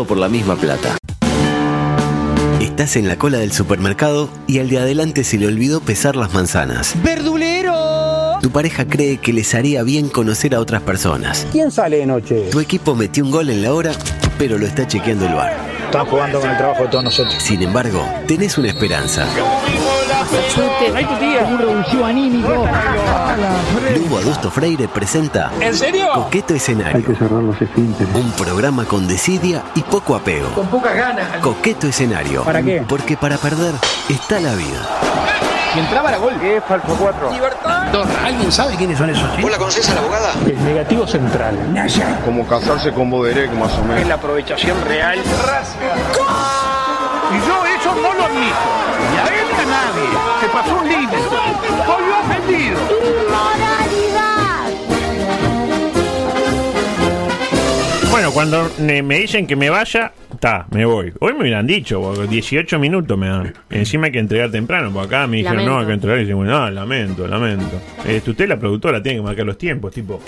todo por la misma plata. Estás en la cola del supermercado y al de adelante se le olvidó pesar las manzanas. ¡Verdulero! Tu pareja cree que les haría bien conocer a otras personas. ¿Quién sale de noche? Tu equipo metió un gol en la hora, pero lo está chequeando el bar. Están jugando con el trabajo de todos nosotros. Sin embargo, tenés una esperanza. Un revulsivo anímico. Lugo Adusto Freire presenta ¿En serio? Coqueto Escenario. cerrar los esfínteres. Un programa con desidia y poco apego. Con pocas ganas. Coqueto Escenario. ¿Para qué? Porque para perder está la vida. Si entraba la gol. ¿Qué es falso 4? Libertad. ¿Alguien sabe quiénes son esos chicos? la conoces a la abogada? El negativo central. Como casarse con Boderek, más o Es menos. la aprovechación real. Y yo eso no lo admito. Y a él nadie. Se pasó un límite. Soy ofendido. Bueno, cuando me dicen que me vaya, está, me voy. Hoy me hubieran dicho, porque 18 minutos me dan. Encima hay que entregar temprano, porque acá me dijeron, Lamento. no, hay que entregar. Y dicen, no, lamento, lamento. Este, usted, la productora, tiene que marcar los tiempos, tipo.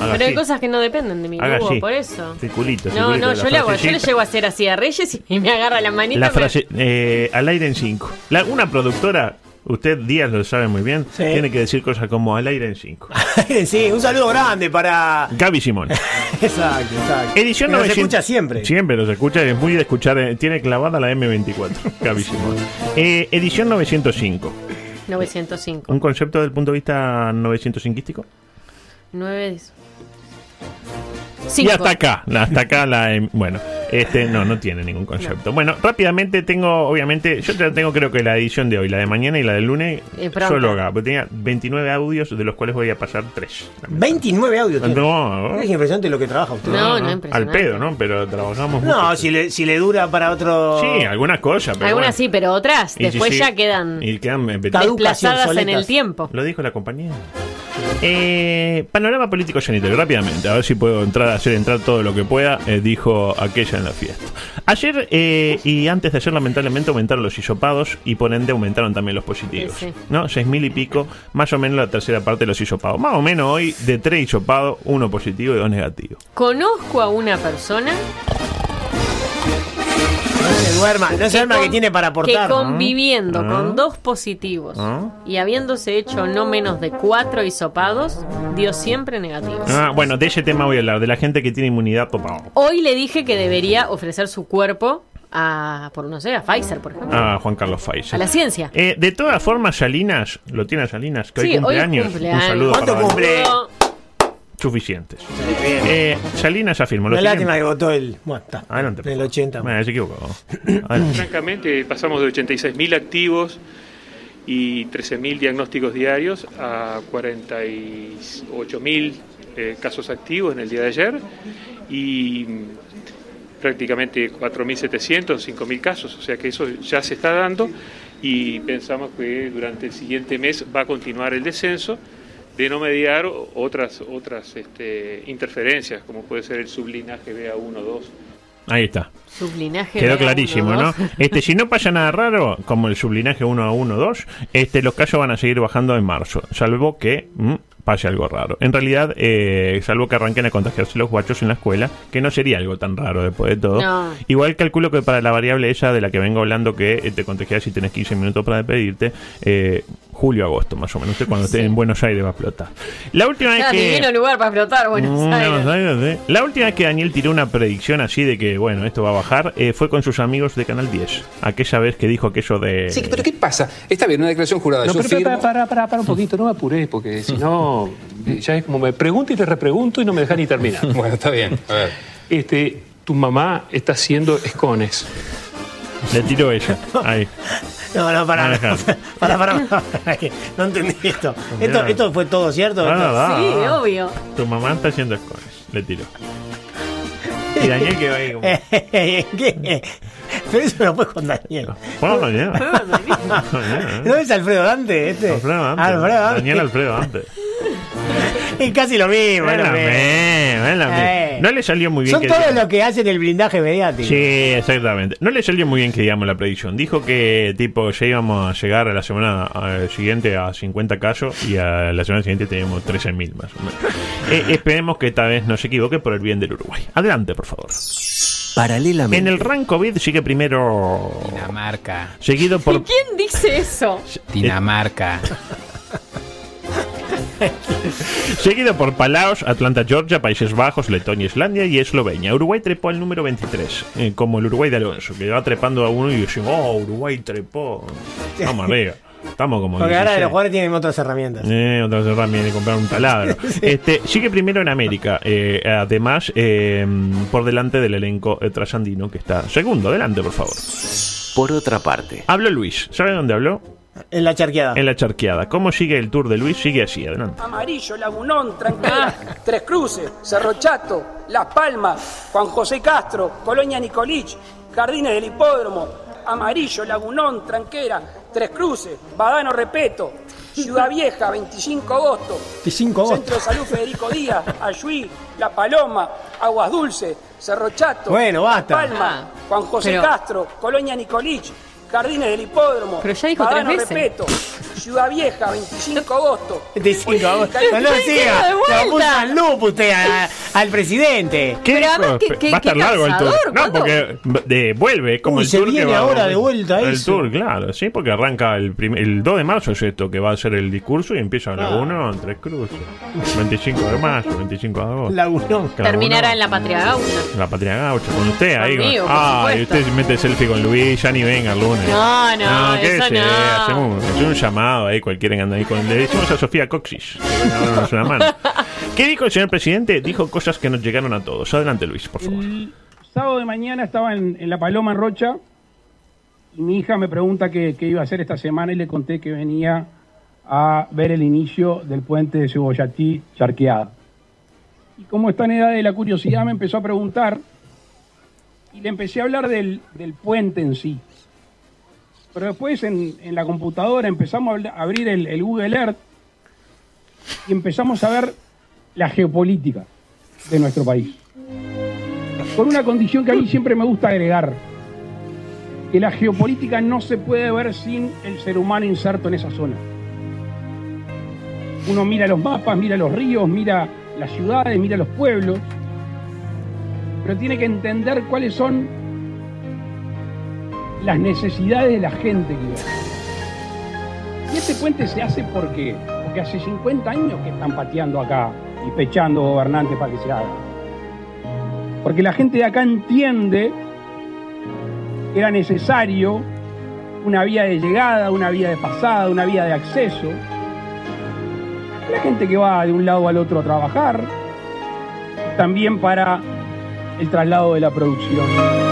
haga Pero hay cosas que no dependen de mí, haga así. por eso. Circulito, No, circulito no, yo le, hago, yo le llego a hacer así a Reyes y me agarra la manita. La me- frase, eh, al aire en 5. Una productora, usted Díaz lo sabe muy bien, Sí. tiene que decir cosas como al aire en 5. sí, un saludo grande para. Gaby Simón. Exacto, exacto. Edición Pero se 900 escucha siempre. Siempre los escucha, es muy de escuchar, eh, tiene clavada la M24, Gaby Simón. Eh, edición 905. 905. ¿Un concepto del punto de vista 905ístico? 9. Y hasta acá, hasta acá la... em, Bueno, este no, no tiene ningún concepto. Bueno, rápidamente tengo, obviamente, yo te- tengo creo que la edición de hoy, la de mañana y la del lunes, Eh, solo acá, porque tenía 29 audios, de los cuales voy a pasar 3. 29 audios. No, Es impresionante lo que trabaja usted. No, no, al impresionante. pedo, ¿no? Pero trabajamos No, mucho. si le, si le dura para otro. Sí, algunas cosas. Pero Algunas bueno. sí, pero otras Y después sí, ya quedan Y quedan desplazadas en el tiempo. Lo dijo la compañía. Eh, panorama político sanitario, rápidamente, a ver si puedo entrar, hacer entrar todo lo que pueda, eh, dijo aquella en la fiesta. Ayer eh, y antes de ayer, lamentablemente, aumentaron los hisopados y por ende aumentaron también los positivos. Sí, sí. ¿No? Seis mil y pico, más o menos la tercera parte de los hisopados. Más o menos hoy, de tres hisopados, uno positivo y dos negativos. Conozco a una persona se duerma, no se duerma que tiene para aportar. que conviviendo Ah. con dos positivos Ah. y habiéndose hecho no menos de cuatro hisopados, dio siempre negativos. Ah, bueno, de ese tema voy a hablar, de la gente que tiene inmunidad topada. Hoy le dije que debería ofrecer su cuerpo a, por no sé, a Pfizer, por ejemplo. Ah, Juan Carlos Faiza. A la ciencia. Eh, de todas formas, Salinas, lo tiene a Salinas, que hoy Sí, hoy cumpleaños. cumpleaños. Un saludo ¿Cuánto para cumple? Suficientes. Bien. Eh, Salinas afirmó. Una lástima que votó el. Bueno, está. En el 80. Bueno, se equivocó. Francamente, pasamos de 86.000 activos y 13.000 diagnósticos diarios a 48.000 eh, casos activos en el día de ayer y prácticamente 4.700, 5.000 casos. O sea que eso ya se está dando y pensamos que durante el siguiente mes va a continuar el descenso de no mediar otras otras este, interferencias, como puede ser el sublinaje BA1, 2. Ahí está. Sublinaje. Quedó clarísimo, uno, ¿no? Este, si no pasa nada raro, como el sublinaje 1 a 1, 2, este, los casos van a seguir bajando en marzo, salvo que mm, pase algo raro. En realidad, eh, salvo que arranquen a contagiarse los guachos en la escuela, que no sería algo tan raro después de todo. No. Igual calculo que para la variable esa de la que vengo hablando, que eh, te contagias y tenés 15 minutos para despedirte, eh, julio, agosto, más o menos. Usted cuando esté en Buenos Aires va a explotar. La última vez que... lugar para explotar, Buenos Mm, Aires. Buenos Aires. La última vez que Daniel tiró una predicción así de que, bueno, esto va a bajar, eh, fue con sus amigos de Canal 10. Aquella vez que dijo aquello de... Sí, pero ¿qué pasa? Está bien, una declaración jurada. No, Yo pero para, para, para, para un poquito, no me apuré, porque si no, ya es como me pregunto y te repregunto y no me deja ni terminar. Bueno, está bien. A ver. Este, tu mamá está haciendo escones. Le tiró ella. Ahí. No, no. Para, para, para, que No entendí esto. Esto, esto fue todo cierto. Ah, Esto- va, Sí, obvio. Tu mamá está haciendo escones. Le tiró. Y Daniel quedó ahí como... ¿Qué? Pero eso no fue con Daniel. Bueno, Daniel. ¿No es Alfredo Dante este? Alfredo Dante. Alfredo Dante. Daniel Alfredo Dante. Es casi lo mismo. es lo. Eh. No le salió muy bien Son que todos los que hacen el blindaje mediático. Sí, exactamente. No le salió muy bien que digamos la predicción. Dijo que tipo ya íbamos a llegar a la semana eh, siguiente a 50 casos y a la semana siguiente teníamos 13.000 más o menos. Eh, esperemos que esta vez no se equivoque por el bien del Uruguay. Adelante, por favor. paralelamente. En el rank COVID sigue primero. Dinamarca. Seguido por. ¿Quién dice eso? Dinamarca. Seguido por Palaos, Atlanta, Georgia, Países Bajos, Letonia, Islandia y Eslovenia. Uruguay trepó al número 23, eh, como el Uruguay de Alonso, que va trepando a uno y decimos, oh, Uruguay trepó. Vamos arriba. Estamos como. Porque ahora 16. los jugadores tienen otras herramientas. Eh, otra vez también de comprar un taladro. Este, sigue primero en América. eh, además, eh, por delante del elenco eh, trasandino que está segundo. Adelante, por favor. Por otra parte, Habló Luis. ¿Sabe dónde habló? En la charqueada. En la charqueada. ¿Cómo sigue el tour de Luis? Sigue así, adelante. Amarillo, Lagunón, Tranquila, Tres Cruces, Cerro Chato, Las Palmas, Juan José Castro, Colonia Nicolich, Jardines del Hipódromo, Amarillo, Lagunón, Tranquera, Tres Cruces, Badano Repeto, Ciudad Vieja, 25 de agosto, 25 de agosto. Centro de Salud Federico Díaz, Ayuí, La Paloma, Aguas Dulces, Cerro Chato, Bueno, basta. Las Palmas, Juan José Pero- Castro, Colonia Nicolich, Jardines del Hipódromo, Pero ya dijo tres Badano veces. Repeto, Ciudad Vieja, 25 de agosto, 25 de agosto. No lo siga. Lo puso en loop usted a- al presidente. ¿Qué Pero además, ¿qué- qué- Va a estar qué largo el tour. cansador? No, ¿Cuándo? porque de, vuelve como Uy, el se tour que viene va- ahora de vuelta El eso. tour, claro, sí, porque arranca el, el 2 de marzo es esto, que va a ser el discurso y empieza la Ah. 1 en Tres Cruces. 25 de mayo, 25 de agosto. Lagunón. Claro, Terminará uno- en la patria gaucha. La patria gaucha, con usted ahí. con- Conmigo, ah, y usted se mete selfie con Luis, ya ni venga el lunes. No, no, qué eso sé, no. Hacemos, hacemos un llamado ahí, cualquiera que anda ahí con. Le decimos a Sofía Coxis. que una mano. ¿Qué dijo el señor presidente? Dijo cosas que nos llegaron a todos. Adelante, Luis, por favor. El sábado de mañana estaba en, La Paloma, en Rocha, y mi hija me pregunta qué, iba a hacer esta semana y le conté que venía a ver el inicio del puente de Cebollatí Charqueada. Y como está en edad de la curiosidad, me empezó a preguntar y le empecé a hablar del, puente en sí. Pero después en, la computadora empezamos a abrir el Google Earth y empezamos a ver la geopolítica de nuestro país con una condición que a mí siempre me gusta agregar, que la geopolítica no se puede ver sin el ser humano inserto en esa zona. Uno mira los mapas, mira los ríos, mira las ciudades, mira los pueblos, pero tiene que entender cuáles son las necesidades de la gente que vive. Y este puente se hace porque, porque hace 50 años que están pateando acá y gobernantes para que se haga porque la gente de acá entiende que era necesario una vía de llegada, una vía de pasada, una vía de acceso. La gente que va de un lado al otro a trabajar, también para el traslado de la producción.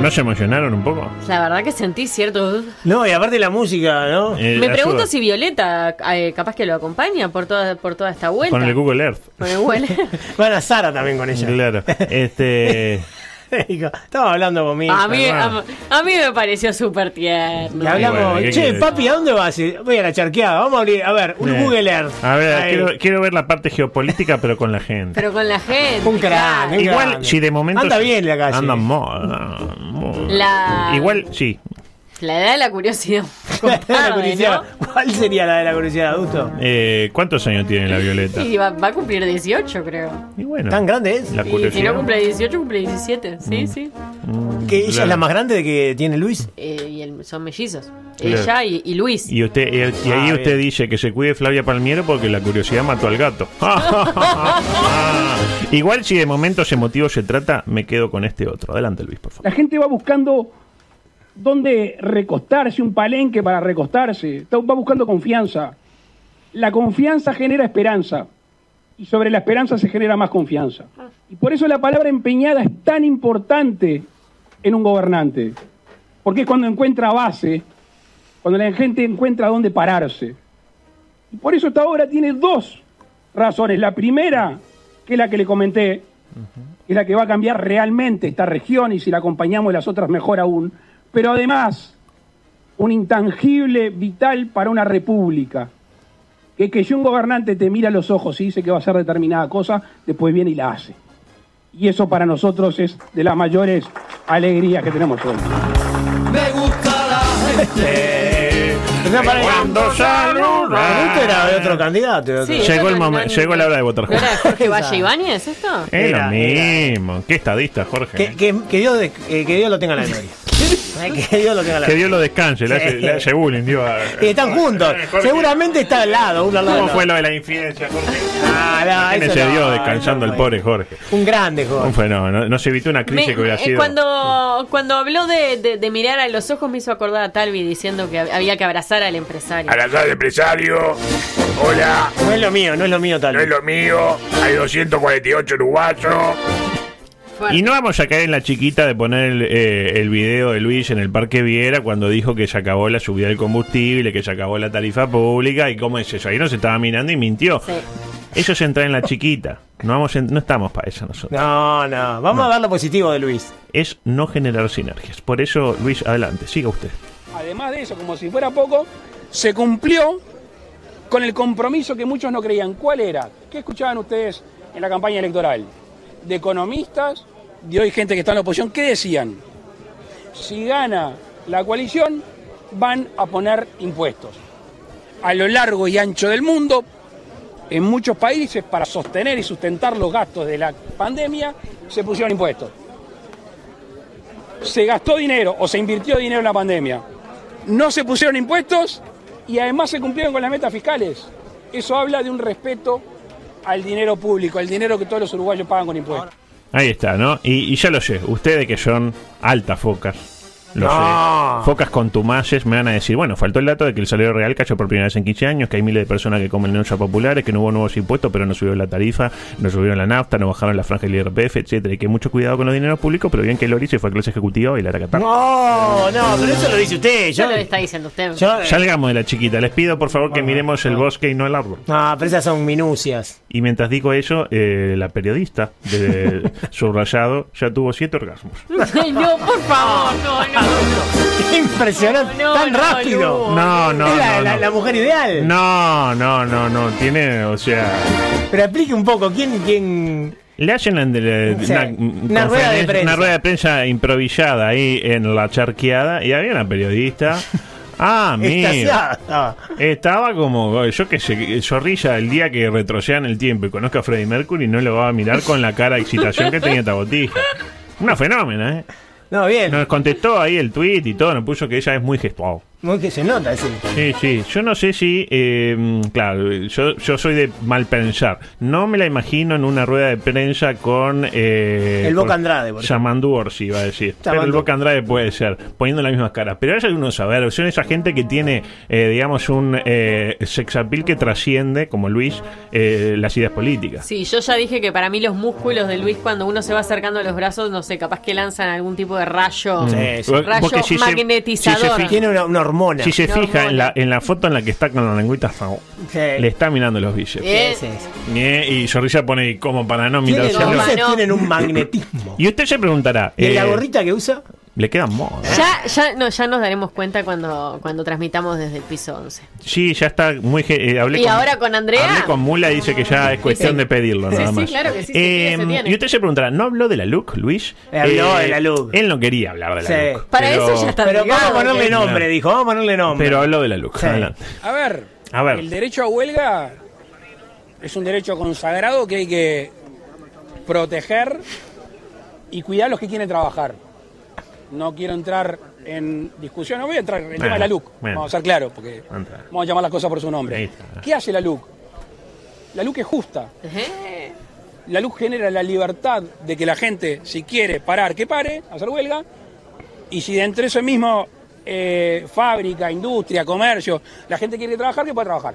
¿No se, emocionaron un poco? La verdad que sentí cierto. No, y aparte la música, ¿no? Eh, Me ayuda. pregunto si Violeta eh, capaz que lo acompaña por toda, por toda esta vuelta. Con el Google Earth. Con el Google. Van a Sara también con ella. Claro. Este. Estaba hablando conmigo. a, mí, a, a mí me pareció súper tierno. Y hablamos, bueno, ¿qué che, papi, ¿a dónde vas? Voy a la charqueada, vamos a abrir, a ver, un eh, Google Earth. A ver, quiero, quiero ver la parte geopolítica, pero con la gente. Pero con la gente. Un cráneo. claro. Igual, si de momento. Anda bien la calle. Anda. La- Igual, sí. La edad de la curiosidad. La curiosidad. ¿no? ¿Cuál sería la de la curiosidad, adulto? Eh, ¿Cuántos años tiene la Violeta? Y va, va a cumplir 18, creo. Y bueno. ¿Tan grande es? La Y si curiosidad. no cumple 18, cumple 17. Sí, sí. Mm, ¿Que ella claro. es la más grande de que tiene Luis? Eh, y el- son mellizos. Claro. Ella y, y Luis. Y, usted, y, y ahí Ah, usted bien. dice que se cuide Flavia Palmiero porque la curiosidad mató al gato. Igual si de momentos emotivos se trata, me quedo con este otro. Adelante Luis, por favor. La gente va buscando dónde recostarse, un palenque para recostarse, está- va buscando confianza. La confianza genera esperanza y sobre la esperanza se genera más confianza. Y por eso la palabra empeñada es tan importante en un gobernante, porque es cuando encuentra base, cuando la gente encuentra dónde pararse. Y por eso esta obra tiene dos razones. La primera, que es la que le comenté, es la que va a cambiar realmente esta región y si la acompañamos las otras mejor aún, pero además un intangible vital para una república, que es que si un gobernante te mira a los ojos y dice que va a hacer determinada cosa, después viene y la hace. Y eso para nosotros es de las mayores alegrías que tenemos hoy. Eh, No, para Cuando saluda. Pero esto era de otro candidato. de otro- Sí. Llegó, el no, momen- no, llegó la hora de votar ¿No era de Jorge. Jorge Valle Ibáñez esto? Es Era, lo mismo. Qué estadista, Jorge. Que, que, que Dios, de- eh, que Dios lo tenga en la memoria. Eh, que Dios lo tenga en la Que. Dios lo descanse, le hace, le hace bullying, Dios. Y están juntos. Seguramente está al lado, uno al lado. ¿Cómo fue lo de la infidencia, Jorge? Ah, no, ¿Quién eso se no, dio descansando no el pobre Jorge? Un grande, Un Jorge. fenómeno. No se evitó una crisis Me- que hubiera eh, sido. cuando, cuando habló de, de- de mirar a los ojos me hizo acordar a Talvi diciendo que hab- había que abrazar al empresario. Abrazar al empresario. Hola. No es lo mío, no es lo mío tal. No es lo mío. Hay 248 uruguayos. Fuerte. Y no vamos a caer en la chiquita de poner el, eh, el video de Luis en el Parque Viera cuando dijo que se acabó la subida del combustible, que se acabó la tarifa pública y cómo es eso. Ahí no se estaba mirando y mintió. Sí. Eso es entrar en la chiquita. No, vamos en- no estamos para eso nosotros. No, no. Vamos a ver lo positivo de Luis. Es no generar sinergias. Por eso, Luis, adelante, siga usted. Además de eso, como si fuera poco, se cumplió con el compromiso que muchos no creían. ¿Cuál era? ¿Qué escuchaban ustedes en la campaña electoral? De economistas, de hoy gente que está en la oposición, ¿qué decían? Si gana la coalición, van a poner impuestos. A lo largo y ancho del mundo, en muchos países, para sostener y sustentar los gastos de la pandemia, se pusieron impuestos. Se gastó dinero o se invirtió dinero en la pandemia no se pusieron impuestos y además se cumplieron con las metas fiscales. Eso habla de un respeto al dinero público, al dinero que todos los uruguayos pagan con impuestos. Ahí está, ¿no? Y, ya lo sé, ustedes que son altas focas, lo No. sé, focas contumaces, me van a decir, bueno, faltó el dato de que el salario real cayó por primera vez en 15 años, que hay miles de personas que comen en ollas populares, que no hubo nuevos impuestos, pero no subió la tarifa, no subieron la nafta, no bajaron la franja del IRPF, etcétera, y que mucho cuidado con los dineros públicos, pero bien que Lori se fue a clase ejecutiva y la hará catar. No, no, pero eso lo dice usted. Yo Yo, lo está diciendo usted. yo- Salgamos de la chiquita, les pido por favor que miremos el bosque y no el árbol. No, pero esas son minucias. Y mientras digo eso, eh, la periodista de Subrayado ya tuvo siete orgasmos. No, por favor, no, no. Impresionante. No, Tan no, rápido. no. No, no, es la, no, la- no. la mujer ideal. No, no, no, no. Tiene, o sea. Pero explique un poco, ¿quién, quién... Le hacen la- Sí, una, una rueda de prensa. una rueda de prensa improvisada ahí en la charqueada y había una periodista. Ah, mira. Estaba como, yo que sé, Zorrilla el día que retroceda en el tiempo y conozca a Freddie Mercury no lo va a mirar con la cara de excitación que tenía esta botija. Una fenómena, ¿eh? No, bien. Nos contestó ahí el tweet y todo, nos puso que ella es muy gestual. Muy que se nota, sí. Sí, sí. Yo no sé si, eh, claro, yo, yo soy de mal pensar. No me la imagino en una rueda de prensa con... Eh, El Boca Andrade, por ejemplo. Yamandu Orsi, iba a decir. Pero el. Boca Andrade puede ser, poniendo las mismas caras. Pero hay algunos saber, son esa gente que tiene, eh, digamos, un eh, sex appeal que trasciende, como Luis, eh, las ideas políticas. Sí, yo ya dije que para mí los músculos de Luis cuando uno se va acercando a los brazos, no sé, capaz que lanzan algún tipo de rayo, Sí, sí. rayo se- magnetizador. si se fija- Tiene una, una hormona. Si se No, fija en la, en la foto en la que está con la lengüita, fao, Sí. le está mirando los bíceps. Eh, Sí, sí. Eh, Y Zorrilla pone como para no mirar Tienen, hacia los no. tienen un magnetismo. Y usted se preguntará, ¿Y en la eh, gorrita que usa? Le queda moda. Ya, ya, no, ya nos daremos cuenta cuando, cuando transmitamos desde el piso 11. Sí, ya está muy. eh, hablé ¿Y ahora con Andrea? Hablé con Mula y dice que ya es cuestión Sí. de pedirlo, Sí, nada sí, más. claro que sí, se tiene. y usted se preguntará, ¿no habló de la look, Luis? Eh, Habló de la look. Él no quería hablar de la Sí. look. Para pero- eso ya está Pero vamos a ponerle nombre, dijo. Vamos a ponerle nombre. Pero habló de la look. Sí. Adelante. A ver, A ver. el derecho a huelga es un derecho consagrado que hay que proteger y cuidar a los que quieren trabajar. No quiero entrar en discusión, no voy a entrar en el tema de la LUC, vamos a ser claros, porque Entra. vamos a llamar las cosas por su nombre. ¿Qué hace la LUC? La LUC es justa. La luz genera la libertad de que la gente, si quiere parar, que pare, hacer huelga, y si dentro de eso mismo, eh, fábrica, industria, comercio, la gente quiere trabajar, que pueda trabajar.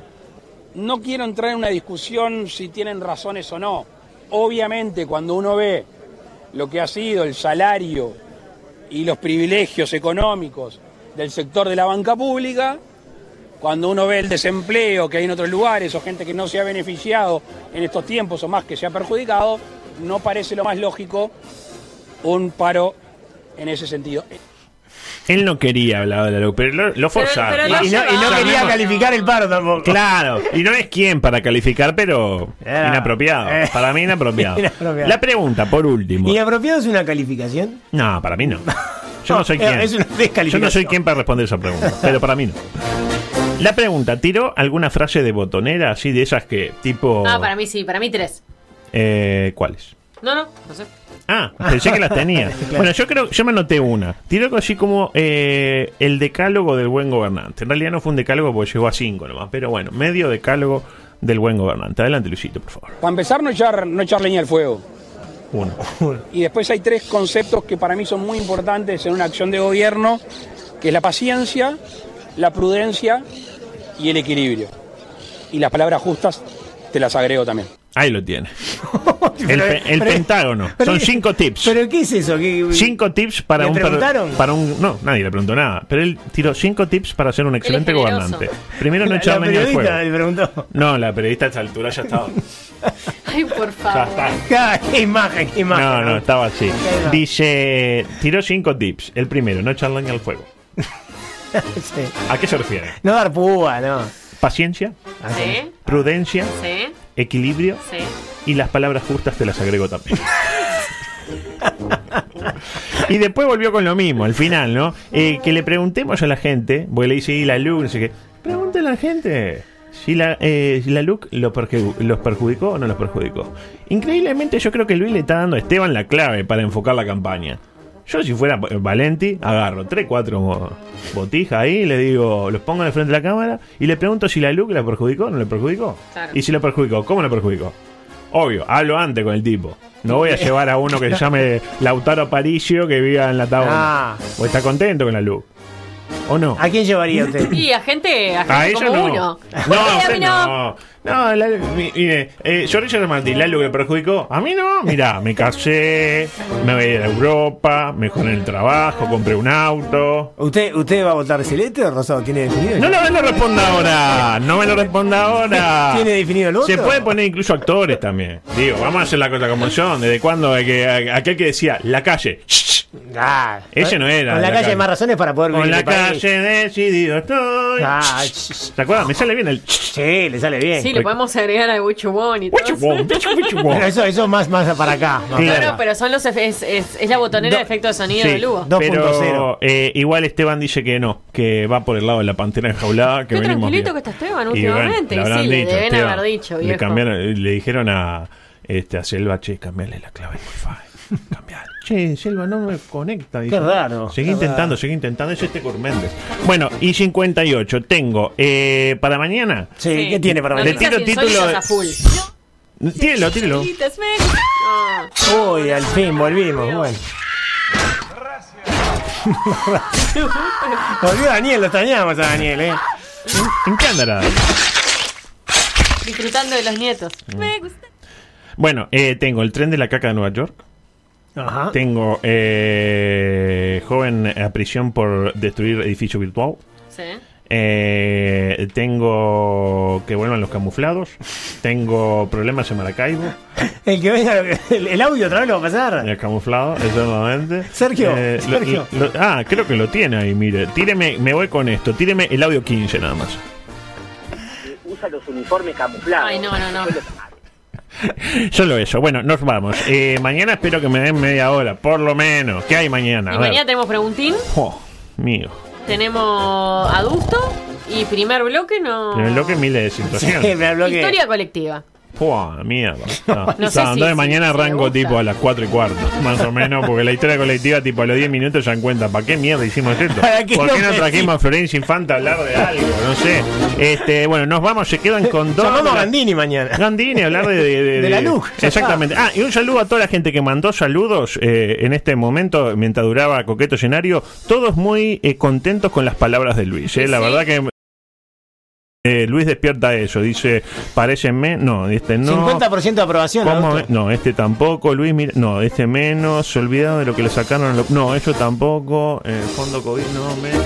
No quiero entrar en una discusión si tienen razones o no. Obviamente, cuando uno ve lo que ha sido el salario y los privilegios económicos del sector de la banca pública, cuando uno ve el desempleo que hay en otros lugares o gente que no se ha beneficiado en estos tiempos o más que se ha perjudicado, no parece lo más lógico un paro en ese sentido. Él no quería hablar de la look, pero lo, lo forzaron. pero Y, y no, y no quería calificar el paro tampoco. Claro, y no es quien para calificar, pero Era- inapropiado. eh. Para mí inapropiado. Inapropiado. La pregunta, por último. ¿Inapropiado es una calificación? No, para mí no. Yo no soy quien. es una descalificación. Yo no soy quien para responder esa pregunta, pero para mí no. La pregunta, ¿tiró alguna frase de botonera así de esas que tipo... Ah, para mí sí, para mí tres. eh, ¿Cuáles? No, no, no sé. Ah, pensé que las tenía. Bueno, yo creo, yo me anoté una. Tiró algo así como eh, el decálogo del buen gobernante. En realidad no fue un decálogo porque llegó a cinco nomás, pero bueno, medio decálogo del buen gobernante. Adelante, Luisito, por favor. Para empezar, no echar, no echar leña al fuego. Uno. Y después hay tres conceptos que para mí son muy importantes en una acción de gobierno, que es la paciencia, la prudencia y el equilibrio. Y las palabras justas te las agrego también. Ahí lo tiene. El, Pero- pe- el pero- pentágono. pero- Son cinco tips. ¿Pero qué es eso? ¿Qué- Cinco tips para ¿Le un preguntaron? para un no nadie le preguntó nada pero él tiró cinco tips para ser un excelente gobernante primero no echar la leña al periodista fuego le preguntó. no la periodista a esta altura ya estaba Ay, por ya favor. está qué imagen, qué imagen. no no estaba así dice tiró cinco tips el primero no echar leña al fuego Sí. ¿a qué se refiere? No dar púa, no. paciencia Sí, prudencia sí, equilibrio sí. y las palabras justas te las agrego también. y después volvió con lo mismo, al final, ¿no? Eh, que le preguntemos a la gente, porque le dice, y la Luke, no sé qué. Pregúntale a la gente si la, eh, si la Luke lo perju- los perjudicó o no los perjudicó. Increíblemente, yo creo que Luis le está dando a Esteban la clave para enfocar la campaña. Yo, si fuera Valenti, agarro 3, 4 botijas ahí, le digo, los pongo en el frente de la cámara y le pregunto si la Luke la perjudicó o no le perjudicó. Claro. Y si lo perjudicó, ¿cómo lo perjudicó? Obvio, hablo antes con el tipo. No voy a llevar a uno que se llame Lautaro Aparicio que viva en la tabla. Ah. O está contento con la Luke. ¿O no? ¿A quién llevaría usted? Y a gente, a gente A ella como no. uno. No, a usted no. No, la, mi- mire, eh, Giorgio le perjudicó. A mí no. Mirá, me casé, me voy a ir a Europa, mejoré el trabajo, compré un auto. ¿Usted, ¿Usted va a votar celeste o rosado? ¿Tiene definido? No, no me lo responda ahora. No me lo responda ahora. ¿Tiene definido el voto? Se puede poner incluso actores también. Digo, vamos a hacer la cosa como son. ¿Desde cuándo? que, aquel que decía, la calle. Ah, Ese no era. Con la, calle hay más razones para poder Con vivir la este país. calle decidido estoy. Ah, ¿Te acuerdas? Me sale bien el. sí, le sale bien. Sí, le podemos agregar a Wichubon y todo. Pero eso, eso más, más para acá. más Claro. para Claro, acá. pero son los es, es, es la botonera de efecto de sonido Sí, de Lugo. Do- pero 2.0. eh, igual Esteban dice que no, que va por el lado de la pantera enjaulada. Que Qué tranquilito bien. que está Esteban Y bueno, últimamente. le Y habrán sí, le dicho, deben Esteban. haber dicho, le, cambiaron, le dijeron a, este, a Selva, che, cambiarle la clave del wifi. Cambiar. Che, Selva no me conecta. dice. raro, Seguí qué intentando, raro. seguí intentando. Es este Méndez. Bueno, y 58. Tengo eh, para mañana. Sí, ¿qué tiene para Le mañana? tiro Noticias título de- a full. Tírelo, tírelo. Uy, al fin volvimos. Bueno. Volvió Daniel, lo extrañamos a Daniel, ¿eh? ¿En qué andará? Disfrutando de los nietos. Mm. Me gusta. Bueno, eh, tengo el tren de la caca de Nueva York. Ajá. Tengo eh, joven a prisión por destruir edificio virtual. Sí. Eh, tengo que vuelvan los camuflados. Tengo problemas en Maracaibo. El que venga, el, el audio otra vez lo va a pasar. El camuflado, exactamente. Sergio, lo- Sergio. lo- ah, creo que lo tiene ahí, mire. Tíreme, me voy con esto. Tíreme el audio 15 nada más. usa los uniformes camuflados. Ay, no, no, no. Solo eso. Bueno, nos vamos. Eh, mañana espero que me den media hora, por lo menos. ¿Qué hay mañana? Y mañana tenemos preguntín, Oh, mío. tenemos adusto y primer bloque no. El bloque miles de situaciones. Sí. Historia colectiva. Pua, mierda. No. No O sé sea, si- mañana si arranco tipo a las 4 y cuarto, más o menos, porque la historia colectiva, tipo a los 10 minutos ya encuentra, ¿para qué mierda hicimos esto? ¿Para qué ¿Por qué no trajimos a Florencia Infante a hablar de algo? No sé. Este, bueno, nos vamos, se quedan con dos. Llamamos a Gandini mañana. Gandini, hablar de, de, de- De la ya Exactamente. Ah, y un saludo a toda la gente que mandó saludos eh, en este momento, mientras duraba Coqueto Escenario. Todos muy eh, contentos con las palabras de Luis. eh. La Sí. verdad que. Eh, Luis despierta eso, dice, parecenme, no, este no. 50% de aprobación. ¿Cómo No, este tampoco, Luis, mira, no, este menos, se olvidaron de lo que le sacaron, a lo- no, eso tampoco, eh, fondo COVID, no, menos.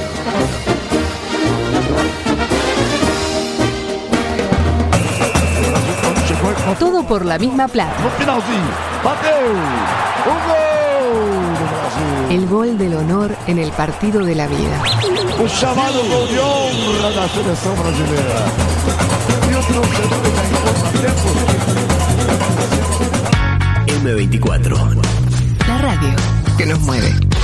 Todo por la misma plata. El gol del honor en el partido de la vida. O chamado gol de honra está em contratempo. M24. La radio que nos mueve.